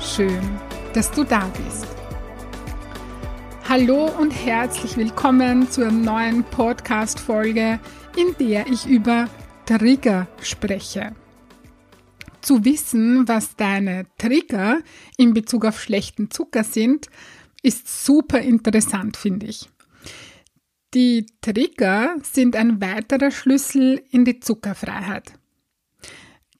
Schön, dass du da bist. Hallo und herzlich willkommen zur neuen Podcast-Folge, in der ich über Trigger spreche. Zu wissen, was deine Trigger in Bezug auf schlechten Zucker sind, ist super interessant, finde ich. Die Trigger sind ein weiterer Schlüssel in die Zuckerfreiheit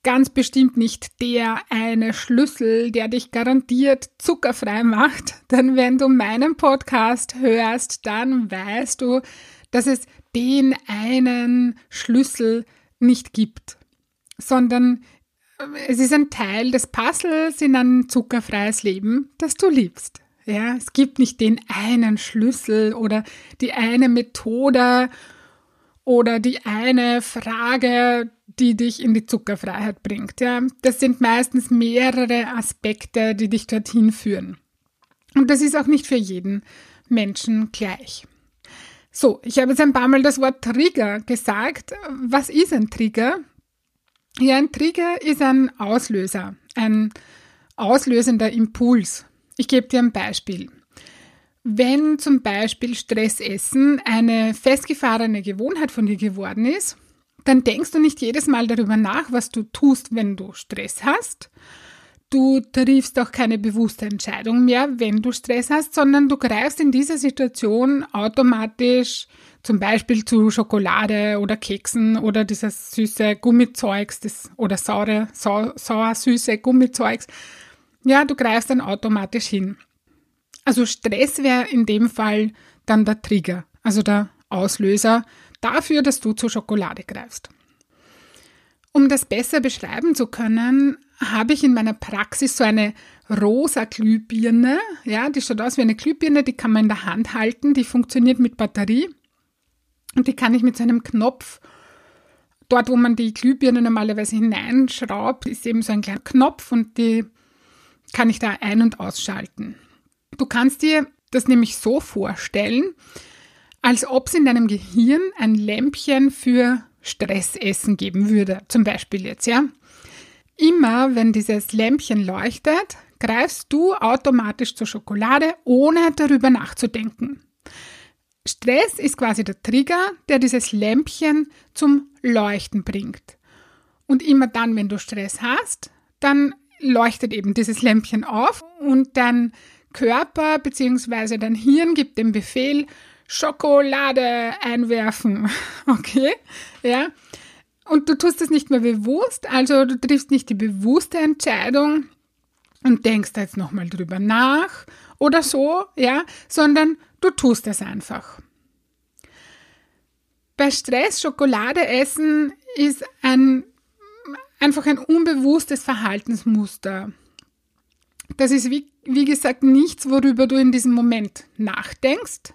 ganz bestimmt nicht der eine Schlüssel, der dich garantiert zuckerfrei macht. Denn wenn du meinen Podcast hörst, dann weißt du, dass es den einen Schlüssel nicht gibt, sondern äh, es ist ein Teil des Puzzles in ein zuckerfreies Leben, das du liebst. Ja, es gibt nicht den einen Schlüssel oder die eine Methode oder die eine Frage, die dich in die Zuckerfreiheit bringt. Ja, das sind meistens mehrere Aspekte, die dich dorthin führen. Und das ist auch nicht für jeden Menschen gleich. So, ich habe jetzt ein paar Mal das Wort Trigger gesagt. Was ist ein Trigger? Ja, ein Trigger ist ein Auslöser, ein auslösender Impuls. Ich gebe dir ein Beispiel. Wenn zum Beispiel Stressessen eine festgefahrene Gewohnheit von dir geworden ist, dann denkst du nicht jedes Mal darüber nach, was du tust, wenn du Stress hast. Du triffst auch keine bewusste Entscheidung mehr, wenn du Stress hast, sondern du greifst in dieser Situation automatisch zum Beispiel zu Schokolade oder Keksen oder dieses süße Gummizeugs das, oder saure, sau, sauer süße Gummizeugs. Ja, du greifst dann automatisch hin. Also Stress wäre in dem Fall dann der Trigger, also der Auslöser dafür, dass du zur Schokolade greifst. Um das besser beschreiben zu können, habe ich in meiner Praxis so eine rosa Glühbirne. Ja, die schaut aus wie eine Glühbirne, die kann man in der Hand halten, die funktioniert mit Batterie und die kann ich mit so einem Knopf Dort, wo man die Glühbirne normalerweise hineinschraubt, ist eben so ein kleiner Knopf und die kann ich da ein- und ausschalten. Du kannst dir das nämlich so vorstellen, als ob es in deinem Gehirn ein Lämpchen für Stressessen geben würde. Zum Beispiel jetzt, ja. Immer wenn dieses Lämpchen leuchtet, greifst du automatisch zur Schokolade, ohne darüber nachzudenken. Stress ist quasi der Trigger, der dieses Lämpchen zum Leuchten bringt. Und immer dann, wenn du Stress hast, dann leuchtet eben dieses Lämpchen auf und dann Körper bzw. dein Hirn gibt den Befehl, Schokolade einwerfen. Okay? Ja. Und du tust es nicht mehr bewusst, also du triffst nicht die bewusste Entscheidung und denkst da jetzt nochmal drüber nach oder so, ja, sondern du tust es einfach. Bei Stress Schokolade essen ist ein, einfach ein unbewusstes Verhaltensmuster. Das ist wie wie gesagt, nichts, worüber du in diesem Moment nachdenkst.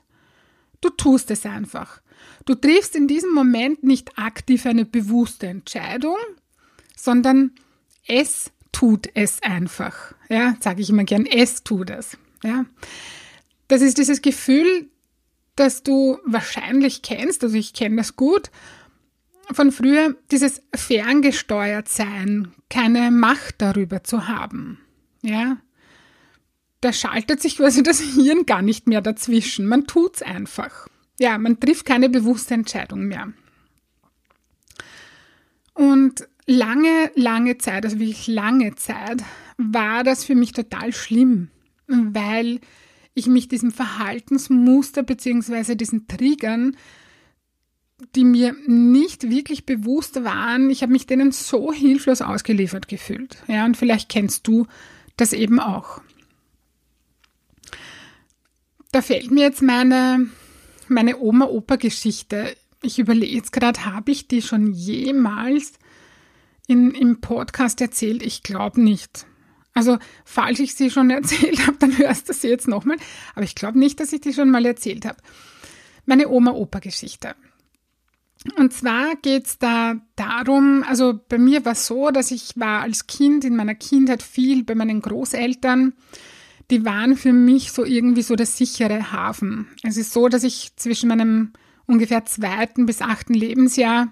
Du tust es einfach. Du triffst in diesem Moment nicht aktiv eine bewusste Entscheidung, sondern es tut es einfach. Ja, sage ich immer gern, es tut es. Ja. Das ist dieses Gefühl, das du wahrscheinlich kennst, also ich kenne das gut, von früher, dieses ferngesteuert sein, keine Macht darüber zu haben. Ja, da schaltet sich quasi das Hirn gar nicht mehr dazwischen. Man tut's einfach. Ja, man trifft keine bewusste Entscheidung mehr. Und lange, lange Zeit, also wirklich lange Zeit, war das für mich total schlimm, weil ich mich diesem Verhaltensmuster bzw. diesen Triggern, die mir nicht wirklich bewusst waren, ich habe mich denen so hilflos ausgeliefert gefühlt. Ja, und vielleicht kennst du das eben auch. Da fällt mir jetzt meine, meine Oma-Opa-Geschichte. Ich überlege jetzt gerade, habe ich die schon jemals in, im Podcast erzählt? Ich glaube nicht. Also, falls ich sie schon erzählt habe, dann hörst du sie jetzt nochmal. Aber ich glaube nicht, dass ich die schon mal erzählt habe. Meine Oma-Opa-Geschichte. Und zwar geht's da darum, also bei mir war es so, dass ich war als Kind in meiner Kindheit viel bei meinen Großeltern. Die waren für mich so irgendwie so der sichere Hafen. Es ist so, dass ich zwischen meinem ungefähr zweiten bis achten Lebensjahr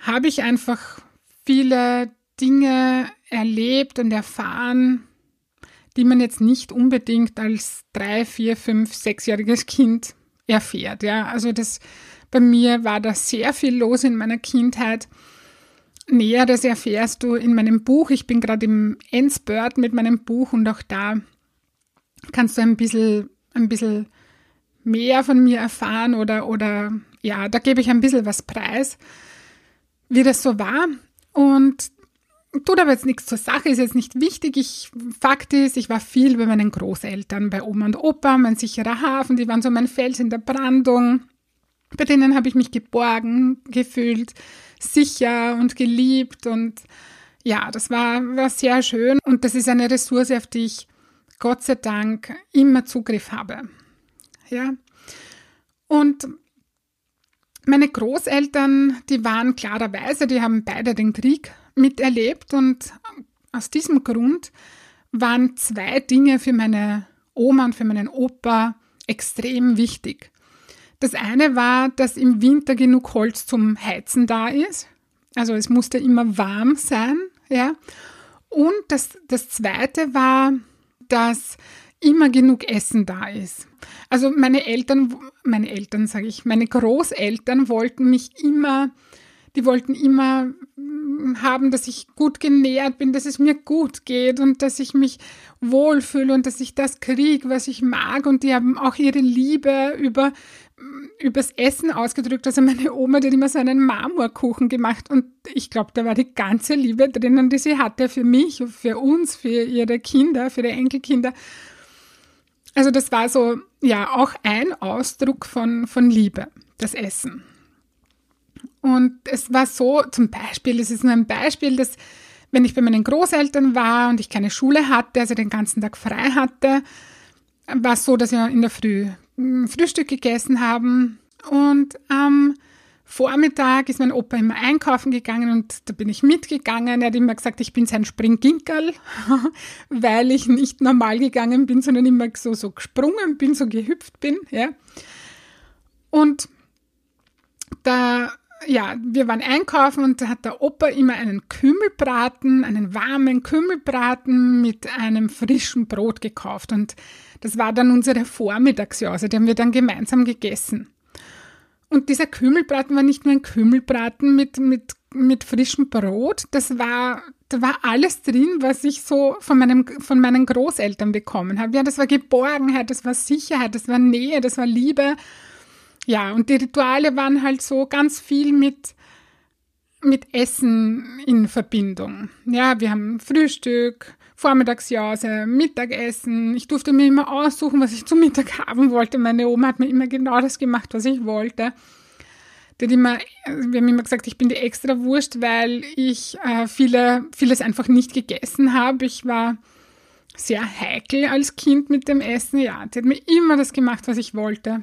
habe ich einfach viele Dinge erlebt und erfahren, die man jetzt nicht unbedingt als drei, vier, fünf, sechsjähriges Kind erfährt. Ja, also das bei mir war da sehr viel los in meiner Kindheit. Näheres erfährst du in meinem Buch. Ich bin gerade im Endspurt mit meinem Buch und auch da kannst du ein bisschen, ein bisschen mehr von mir erfahren oder, oder ja, da gebe ich ein bisschen was preis, wie das so war. Und tut aber jetzt nichts zur Sache, ist jetzt nicht wichtig. Ich, Fakt ist, ich war viel bei meinen Großeltern, bei Oma und Opa, mein sicherer Hafen, die waren so mein Fels in der Brandung. Bei denen habe ich mich geborgen gefühlt, sicher und geliebt und ja, das war, war sehr schön und das ist eine Ressource, auf die ich Gott sei Dank immer Zugriff habe. Ja. Und meine Großeltern, die waren klarerweise, die haben beide den Krieg miterlebt und aus diesem Grund waren zwei Dinge für meine Oma und für meinen Opa extrem wichtig. Das eine war, dass im Winter genug Holz zum Heizen da ist. Also es musste immer warm sein, ja. Und das, das zweite war, dass immer genug Essen da ist. Also meine Eltern, meine Eltern sage ich, meine Großeltern wollten mich immer, die wollten immer haben, dass ich gut genährt bin, dass es mir gut geht und dass ich mich wohlfühle und dass ich das kriege, was ich mag. Und die haben auch ihre Liebe über übers Essen ausgedrückt. Also meine Oma, die hat immer so einen Marmorkuchen gemacht und ich glaube, da war die ganze Liebe drinnen, die sie hatte für mich, für uns, für ihre Kinder, für ihre Enkelkinder. Also das war so, ja, auch ein Ausdruck von, von Liebe, das Essen. Und es war so, zum Beispiel, es ist nur ein Beispiel, dass wenn ich bei meinen Großeltern war und ich keine Schule hatte, also den ganzen Tag frei hatte, war es so, dass wir in der Früh hm, Frühstück gegessen haben und am Vormittag ist mein Opa immer einkaufen gegangen und da bin ich mitgegangen. Er hat immer gesagt, ich bin sein Springginkerl, weil ich nicht normal gegangen bin, sondern immer so, so gesprungen bin, so gehüpft bin, ja. Und da ja, wir waren einkaufen und da hat der Opa immer einen Kümmelbraten, einen warmen Kümmelbraten mit einem frischen Brot gekauft. Und das war dann unsere Vormittagsjause, die haben wir dann gemeinsam gegessen. Und dieser Kümmelbraten war nicht nur ein Kümmelbraten mit, mit, mit frischem Brot, das war, da war alles drin, was ich so von, meinem, von meinen Großeltern bekommen habe. Ja, das war Geborgenheit, das war Sicherheit, das war Nähe, das war Liebe ja, und die Rituale waren halt so ganz viel mit, mit Essen in Verbindung. Ja, wir haben Frühstück, Vormittagsjause, Mittagessen. Ich durfte mir immer aussuchen, was ich zum Mittag haben wollte. Meine Oma hat mir immer genau das gemacht, was ich wollte. Die hat immer, wir haben immer gesagt, ich bin die extra Wurst, weil ich äh, viele, vieles einfach nicht gegessen habe. Ich war sehr heikel als Kind mit dem Essen. Ja, die hat mir immer das gemacht, was ich wollte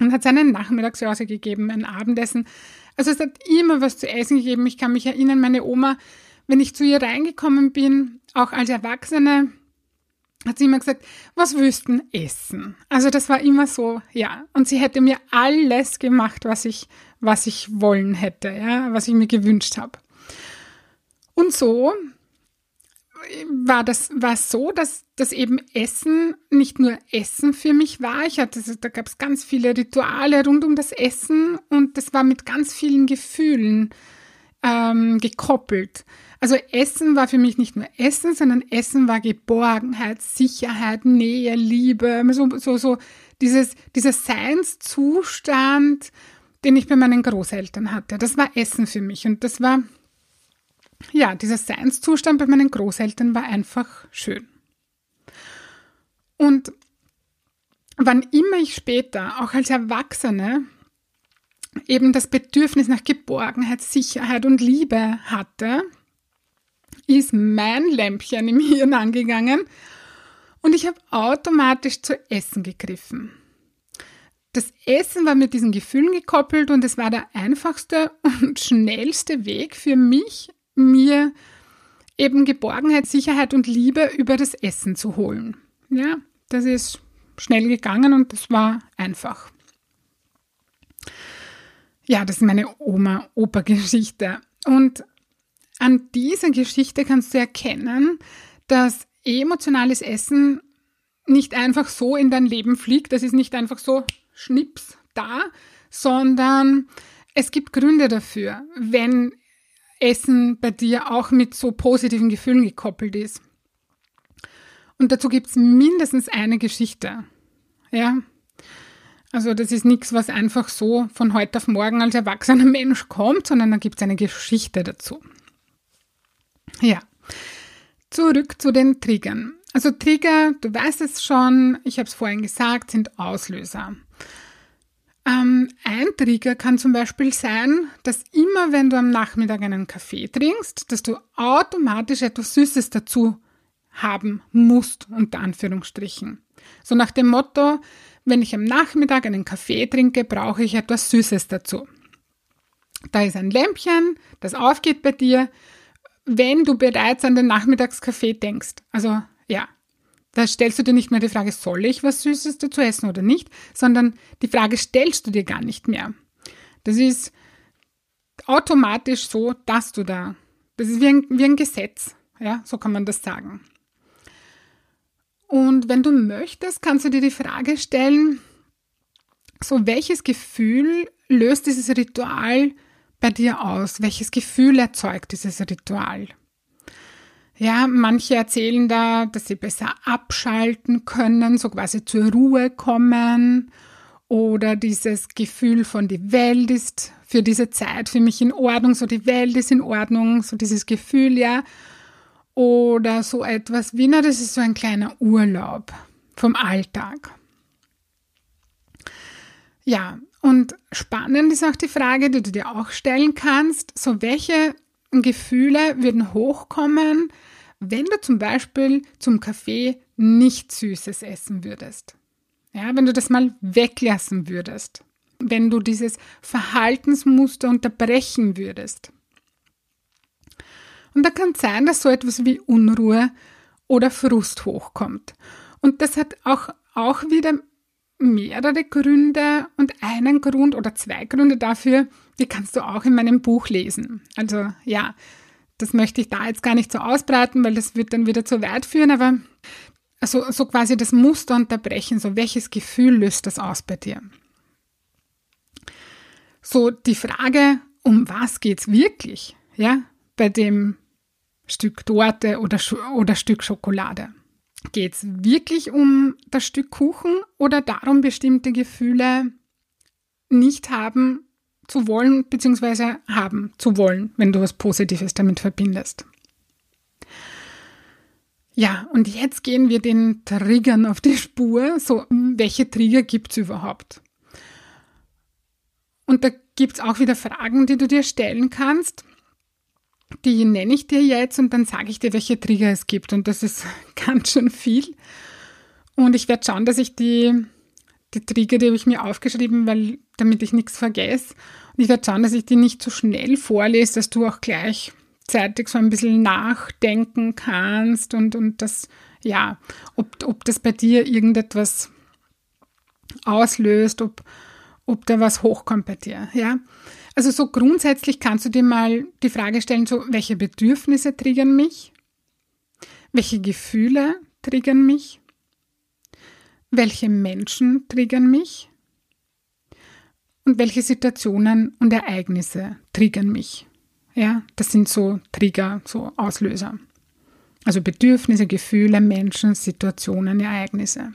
und hat seinen Nachmittagsjause gegeben, ein Abendessen. Also es hat immer was zu essen gegeben. Ich kann mich erinnern, meine Oma, wenn ich zu ihr reingekommen bin, auch als Erwachsene, hat sie immer gesagt, was du essen? Also das war immer so, ja. Und sie hätte mir alles gemacht, was ich, was ich wollen hätte, ja, was ich mir gewünscht habe. Und so war das war so, dass das eben Essen nicht nur Essen für mich war. Ich hatte, da gab es ganz viele Rituale rund um das Essen und das war mit ganz vielen Gefühlen ähm, gekoppelt. Also Essen war für mich nicht nur Essen, sondern Essen war Geborgenheit, Sicherheit, Nähe, Liebe, so, so, so dieses, dieser Seinszustand, den ich bei meinen Großeltern hatte. Das war Essen für mich und das war ja, dieser Seinszustand bei meinen Großeltern war einfach schön. Und wann immer ich später, auch als Erwachsene, eben das Bedürfnis nach Geborgenheit, Sicherheit und Liebe hatte, ist mein Lämpchen im Hirn angegangen und ich habe automatisch zu Essen gegriffen. Das Essen war mit diesen Gefühlen gekoppelt und es war der einfachste und schnellste Weg für mich, mir eben Geborgenheit, Sicherheit und Liebe über das Essen zu holen. Ja, das ist schnell gegangen und das war einfach. Ja, das ist meine Oma-Opa-Geschichte. Und an dieser Geschichte kannst du erkennen, dass emotionales Essen nicht einfach so in dein Leben fliegt. Das ist nicht einfach so schnips da, sondern es gibt Gründe dafür, wenn Essen bei dir auch mit so positiven Gefühlen gekoppelt ist. Und dazu gibt es mindestens eine Geschichte. Ja. Also das ist nichts, was einfach so von heute auf morgen als erwachsener Mensch kommt, sondern da gibt es eine Geschichte dazu. Ja. Zurück zu den Triggern. Also Trigger, du weißt es schon, ich habe es vorhin gesagt, sind Auslöser. Ähm, ein Trigger kann zum Beispiel sein, dass immer wenn du am Nachmittag einen Kaffee trinkst, dass du automatisch etwas Süßes dazu haben musst, unter Anführungsstrichen. So nach dem Motto, wenn ich am Nachmittag einen Kaffee trinke, brauche ich etwas Süßes dazu. Da ist ein Lämpchen, das aufgeht bei dir, wenn du bereits an den Nachmittagskaffee denkst. Also ja, da stellst du dir nicht mehr die Frage, soll ich was Süßes dazu essen oder nicht, sondern die Frage stellst du dir gar nicht mehr. Das ist automatisch so, dass du da, das ist wie ein, wie ein Gesetz, ja, so kann man das sagen. Und wenn du möchtest, kannst du dir die Frage stellen, so welches Gefühl löst dieses Ritual bei dir aus? Welches Gefühl erzeugt dieses Ritual? Ja, manche erzählen da, dass sie besser abschalten können, so quasi zur Ruhe kommen oder dieses Gefühl von die Welt ist für diese Zeit für mich in Ordnung, so die Welt ist in Ordnung, so dieses Gefühl, ja. Oder so etwas wie, na, das ist so ein kleiner Urlaub vom Alltag. Ja, und spannend ist auch die Frage, die du dir auch stellen kannst, so welche Gefühle würden hochkommen, wenn du zum Beispiel zum Kaffee nicht Süßes essen würdest. Ja, wenn du das mal weglassen würdest. Wenn du dieses Verhaltensmuster unterbrechen würdest. Und da kann es sein, dass so etwas wie Unruhe oder Frust hochkommt. Und das hat auch, auch wieder mehrere Gründe und einen Grund oder zwei Gründe dafür, die kannst du auch in meinem Buch lesen. Also ja, das möchte ich da jetzt gar nicht so ausbreiten, weil das wird dann wieder zu weit führen, aber also so quasi das Muster unterbrechen, so welches Gefühl löst das aus bei dir? So die Frage, um was geht's wirklich, ja, bei dem Stück Torte oder, oder Stück Schokolade? Geht es wirklich um das Stück Kuchen oder darum, bestimmte Gefühle nicht haben zu wollen bzw. haben zu wollen, wenn du was Positives damit verbindest. Ja, und jetzt gehen wir den Triggern auf die Spur. So, welche Trigger gibt es überhaupt? Und da gibt es auch wieder Fragen, die du dir stellen kannst. Die nenne ich dir jetzt und dann sage ich dir, welche Trigger es gibt. Und das ist ganz schön viel. Und ich werde schauen, dass ich die die Trigger, die habe ich mir aufgeschrieben, weil, damit ich nichts vergesse. Und ich werde schauen, dass ich die nicht so schnell vorlese, dass du auch gleichzeitig so ein bisschen nachdenken kannst und, und das, ja, ob, ob das bei dir irgendetwas auslöst, ob, ob da was hochkommt bei dir, ja. Also so grundsätzlich kannst du dir mal die Frage stellen, so, welche Bedürfnisse triggern mich? Welche Gefühle triggern mich? Welche Menschen triggern mich und welche Situationen und Ereignisse triggern mich. Ja, das sind so Trigger, so Auslöser. Also Bedürfnisse, Gefühle, Menschen, Situationen, Ereignisse.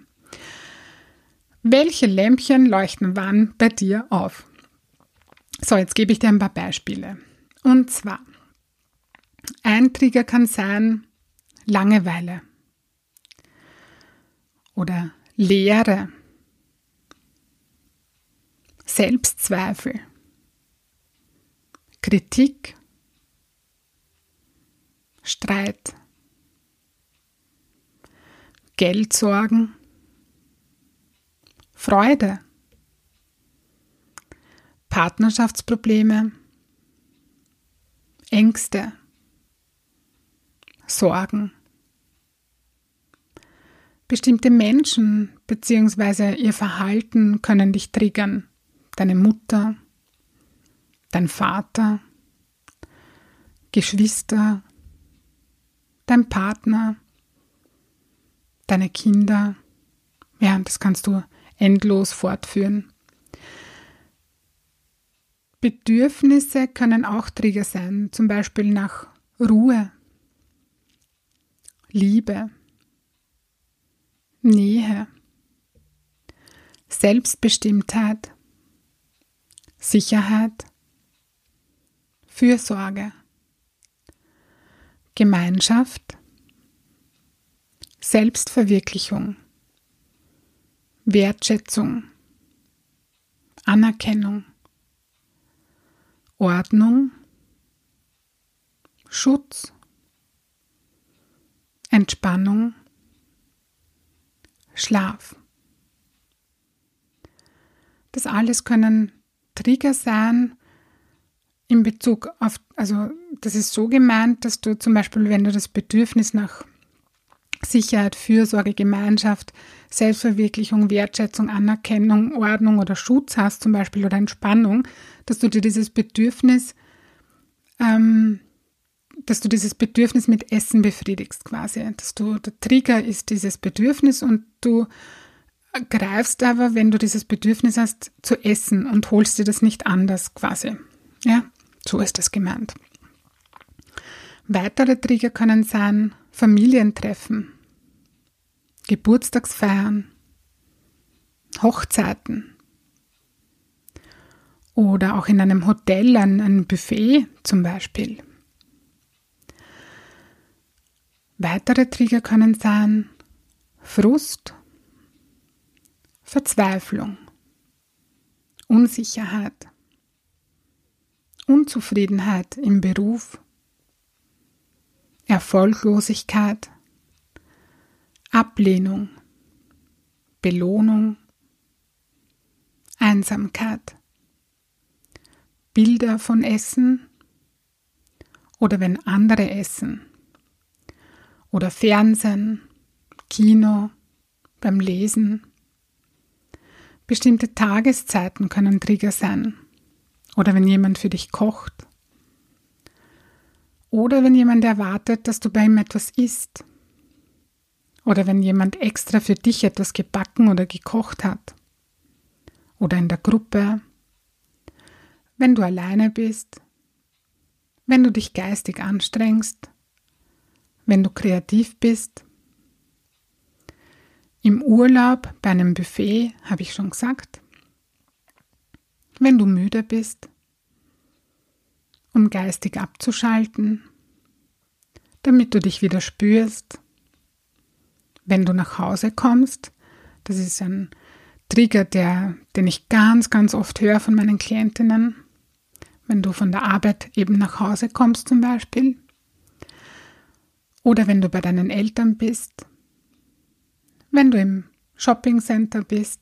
Welche Lämpchen leuchten wann bei dir auf? So, jetzt gebe ich dir ein paar Beispiele. Und zwar, ein Trigger kann sein Langeweile oder Leere, Selbstzweifel, Kritik, Streit, Geldsorgen, Freude, Partnerschaftsprobleme, Ängste, Sorgen. Bestimmte Menschen bzw. ihr Verhalten können dich triggern. Deine Mutter, dein Vater, Geschwister, dein Partner, deine Kinder. Ja, das kannst du endlos fortführen. Bedürfnisse können auch Trigger sein, zum Beispiel nach Ruhe, Liebe, Nähe, Selbstbestimmtheit, Sicherheit, Fürsorge, Gemeinschaft, Selbstverwirklichung, Wertschätzung, Anerkennung, Ordnung, Schutz, Entspannung, Schlaf. Das alles können Trigger sein in Bezug auf, also das ist so gemeint, dass du zum Beispiel, wenn du das Bedürfnis nach Sicherheit, Fürsorge, Gemeinschaft, Selbstverwirklichung, Wertschätzung, Anerkennung, Ordnung oder Schutz hast zum Beispiel oder Entspannung, dass du dir dieses Bedürfnis, ähm, dass du dieses Bedürfnis mit Essen befriedigst quasi. Dass du, der Trigger ist dieses Bedürfnis und du greifst aber, wenn du dieses Bedürfnis hast, zu essen und holst dir das nicht anders quasi. Ja, so ist das gemeint. Weitere Trigger können sein Familientreffen, Geburtstagsfeiern, Hochzeiten oder auch in einem Hotel ein, ein Buffet zum Beispiel. Weitere Trigger können sein? Frust, Verzweiflung, Unsicherheit, Unzufriedenheit im Beruf, Erfolglosigkeit, Ablehnung, Belohnung, Einsamkeit, Bilder von Essen? Oder wenn andere essen oder Fernsehen, Kino, beim Lesen. Bestimmte Tageszeiten können Trigger sein oder wenn jemand für dich kocht oder wenn jemand erwartet, dass du bei ihm etwas isst. Oder wenn jemand extra für dich etwas gebacken oder gekocht hat. Oder in der Gruppe. Wenn du alleine bist. Wenn du dich geistig anstrengst. Wenn du kreativ bist. Im Urlaub bei einem Buffet, habe ich schon gesagt. Wenn du müde bist um geistig abzuschalten, damit du dich wieder spürst. Wenn du nach Hause kommst, das ist ein Trigger, der, den ich ganz, ganz oft höre von meinen Klientinnen, wenn du von der Arbeit eben nach Hause kommst zum Beispiel, oder wenn du bei deinen Eltern bist, wenn du im Shoppingcenter bist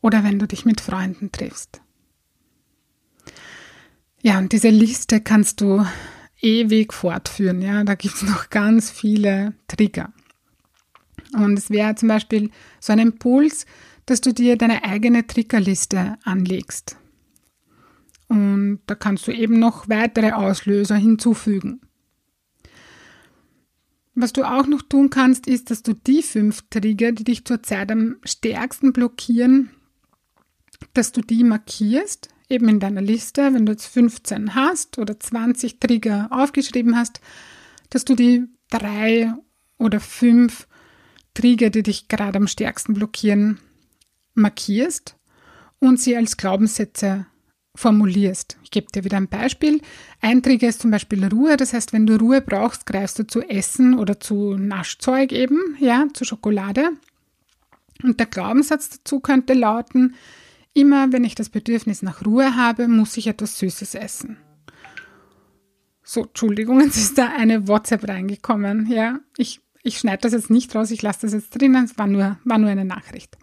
oder wenn du dich mit Freunden triffst. Ja, und diese Liste kannst du ewig fortführen. Ja, da gibt es noch ganz viele Trigger. Und es wäre zum Beispiel so ein Impuls, dass du dir deine eigene Triggerliste anlegst. Und da kannst du eben noch weitere Auslöser hinzufügen. Was du auch noch tun kannst, ist, dass du die fünf Trigger, die dich zurzeit am stärksten blockieren, dass du die markierst eben in deiner Liste, wenn du jetzt 15 hast oder 20 Trigger aufgeschrieben hast, dass du die drei oder fünf Trigger, die dich gerade am stärksten blockieren, markierst und sie als Glaubenssätze formulierst. Ich gebe dir wieder ein Beispiel. Ein Trigger ist zum Beispiel Ruhe. Das heißt, wenn du Ruhe brauchst, greifst du zu Essen oder zu Naschzeug eben, ja, zu Schokolade. Und der Glaubenssatz dazu könnte lauten, Immer wenn ich das Bedürfnis nach Ruhe habe, muss ich etwas Süßes essen. So, Entschuldigung, jetzt ist da eine WhatsApp reingekommen. Ja, ich, ich schneide das jetzt nicht raus, ich lasse das jetzt drinnen. Es war nur, war nur eine Nachricht.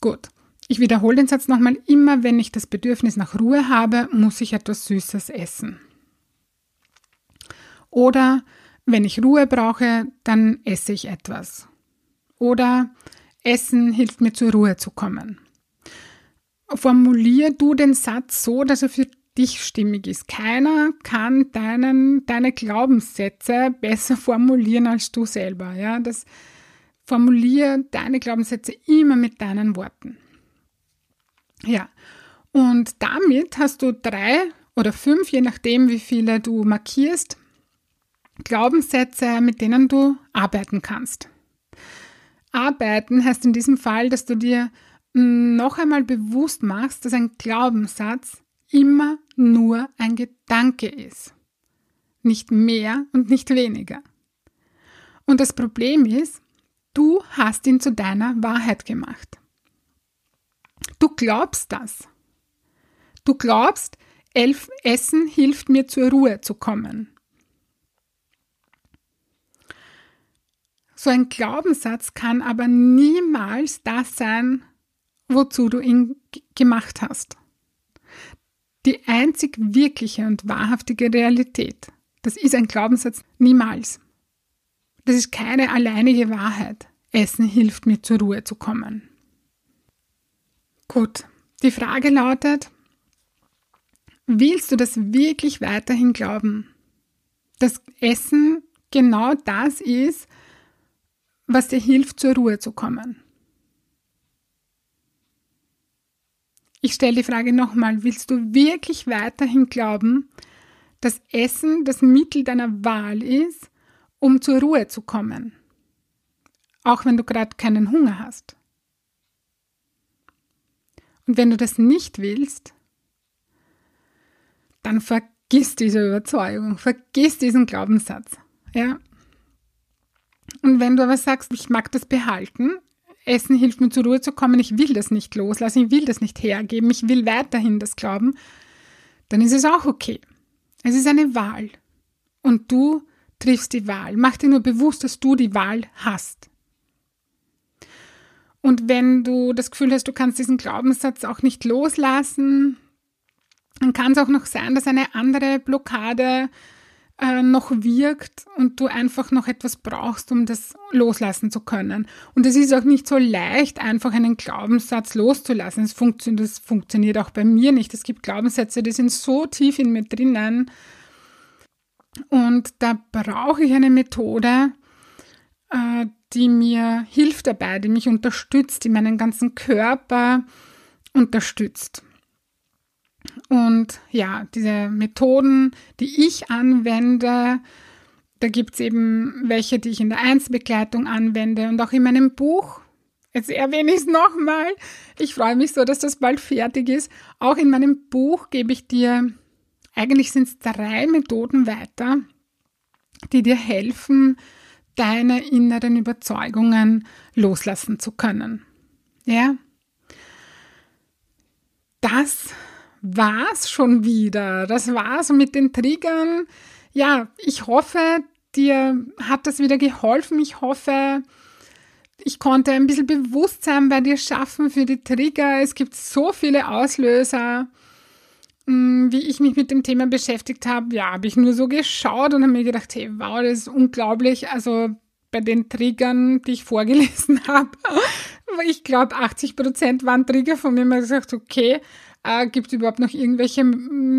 Gut. Ich wiederhole den Satz nochmal. Immer wenn ich das Bedürfnis nach Ruhe habe, muss ich etwas Süßes essen. Oder wenn ich Ruhe brauche, dann esse ich etwas. Oder Essen hilft mir zur Ruhe zu kommen. Formulier du den Satz so, dass er für dich stimmig ist. Keiner kann deinen, deine Glaubenssätze besser formulieren als du selber. Ja, das formulier deine Glaubenssätze immer mit deinen Worten. Ja, und damit hast du drei oder fünf, je nachdem, wie viele du markierst, Glaubenssätze, mit denen du arbeiten kannst. Arbeiten heißt in diesem Fall, dass du dir noch einmal bewusst machst, dass ein Glaubenssatz immer nur ein Gedanke ist. Nicht mehr und nicht weniger. Und das Problem ist, du hast ihn zu deiner Wahrheit gemacht. Du glaubst das. Du glaubst, elf Essen hilft mir zur Ruhe zu kommen. So ein Glaubenssatz kann aber niemals das sein, wozu du ihn gemacht hast. Die einzig wirkliche und wahrhaftige Realität, das ist ein Glaubenssatz niemals. Das ist keine alleinige Wahrheit. Essen hilft mir zur Ruhe zu kommen. Gut, die Frage lautet, willst du das wirklich weiterhin glauben? Dass Essen genau das ist, was dir hilft, zur Ruhe zu kommen. Ich stelle die Frage nochmal, willst du wirklich weiterhin glauben, dass Essen das Mittel deiner Wahl ist, um zur Ruhe zu kommen? Auch wenn du gerade keinen Hunger hast. Und wenn du das nicht willst, dann vergiss diese Überzeugung, vergiss diesen Glaubenssatz. Ja, und wenn du aber sagst, ich mag das behalten, Essen hilft mir zur Ruhe zu kommen, ich will das nicht loslassen, ich will das nicht hergeben, ich will weiterhin das glauben, dann ist es auch okay. Es ist eine Wahl. Und du triffst die Wahl. Mach dir nur bewusst, dass du die Wahl hast. Und wenn du das Gefühl hast, du kannst diesen Glaubenssatz auch nicht loslassen, dann kann es auch noch sein, dass eine andere Blockade äh, noch wirkt und du einfach noch etwas brauchst, um das loslassen zu können. Und es ist auch nicht so leicht, einfach einen Glaubenssatz loszulassen. Es funktio das funktioniert auch bei mir nicht. Es gibt Glaubenssätze, die sind so tief in mir drinnen. Und da brauche ich eine Methode, äh, die mir hilft dabei, die mich unterstützt, die meinen ganzen Körper unterstützt. Und ja, diese Methoden, die ich anwende, da gibt es eben welche, die ich in der Einzelbegleitung anwende und auch in meinem Buch. Jetzt erwähne ich es nochmal. Ich freue mich so, dass das bald fertig ist. Auch in meinem Buch gebe ich dir, eigentlich sind es drei Methoden weiter, die dir helfen, deine inneren Überzeugungen loslassen zu können. Ja? Das war's schon wieder. Das war's mit den Triggern. Ja, ich hoffe, dir hat das wieder geholfen. Ich hoffe, ich konnte ein bisschen Bewusstsein bei dir schaffen für die Trigger. Es gibt so viele Auslöser. Mm, wie ich mich mit dem Thema beschäftigt habe, ja, habe ich nur so geschaut und habe mir gedacht, hey, wow, das ist unglaublich. Also bei den Triggern, die ich vorgelesen habe, ich glaube, 80 Prozent waren Trigger von mir. Habe gesagt, okay, äh, Gibt es überhaupt noch irgendwelche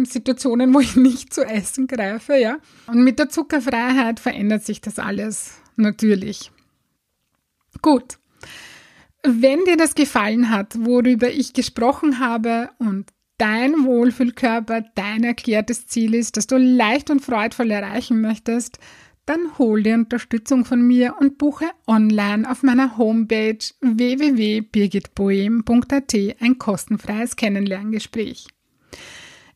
Situationen, wo ich nicht zu essen greife? Ja. Und mit der Zuckerfreiheit verändert sich das alles natürlich. Gut. Wenn dir das gefallen hat, worüber ich gesprochen habe und dein Wohlfühlkörper dein erklärtes Ziel ist, das du leicht und freudvoll erreichen möchtest, dann hol dir Unterstützung von mir und buche online auf meiner Homepage www.birgitboehm.at ein kostenfreies Kennenlerngespräch.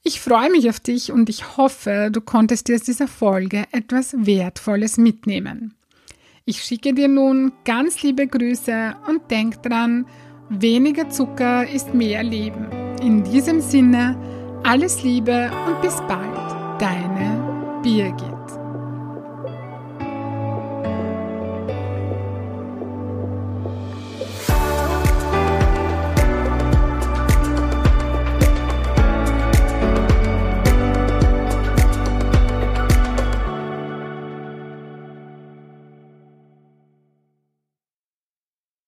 Ich freue mich auf dich und ich hoffe, du konntest dir aus dieser Folge etwas Wertvolles mitnehmen. Ich schicke dir nun ganz liebe Grüße und denk dran, weniger Zucker ist mehr Leben. In diesem Sinne, alles Liebe und bis bald, deine Birgit.